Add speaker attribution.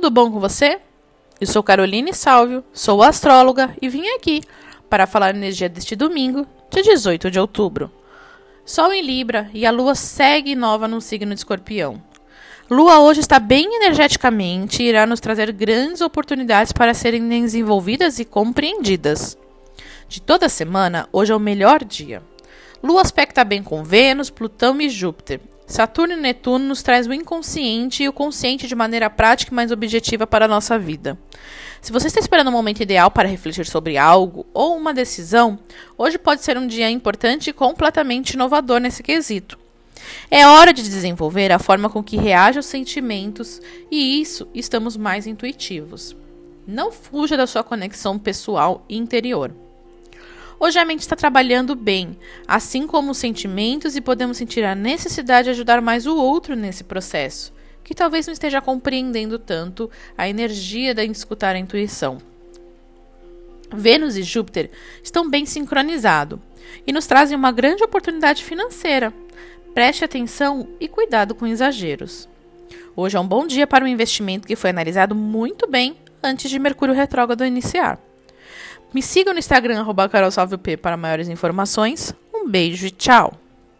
Speaker 1: tudo bom com você? Eu sou Caroline Salvio, sou astróloga e vim aqui para falar a energia deste domingo, dia 18 de outubro. Sol em Libra e a Lua segue nova no signo de Escorpião. Lua hoje está bem energeticamente e irá nos trazer grandes oportunidades para serem desenvolvidas e compreendidas. De toda a semana, hoje é o melhor dia. Lua aspecta bem com Vênus, Plutão e Júpiter. Saturno e Netuno nos traz o inconsciente e o consciente de maneira prática e mais objetiva para a nossa vida. Se você está esperando um momento ideal para refletir sobre algo ou uma decisão, hoje pode ser um dia importante e completamente inovador nesse quesito. É hora de desenvolver a forma com que reage aos sentimentos e isso estamos mais intuitivos. Não fuja da sua conexão pessoal e interior. Hoje a mente está trabalhando bem, assim como os sentimentos, e podemos sentir a necessidade de ajudar mais o outro nesse processo, que talvez não esteja compreendendo tanto a energia da escutar a intuição. Vênus e Júpiter estão bem sincronizados e nos trazem uma grande oportunidade financeira. Preste atenção e cuidado com exageros. Hoje é um bom dia para um investimento que foi analisado muito bem antes de Mercúrio retrógrado iniciar. Me siga no Instagram, arroba para maiores informações. Um beijo e tchau!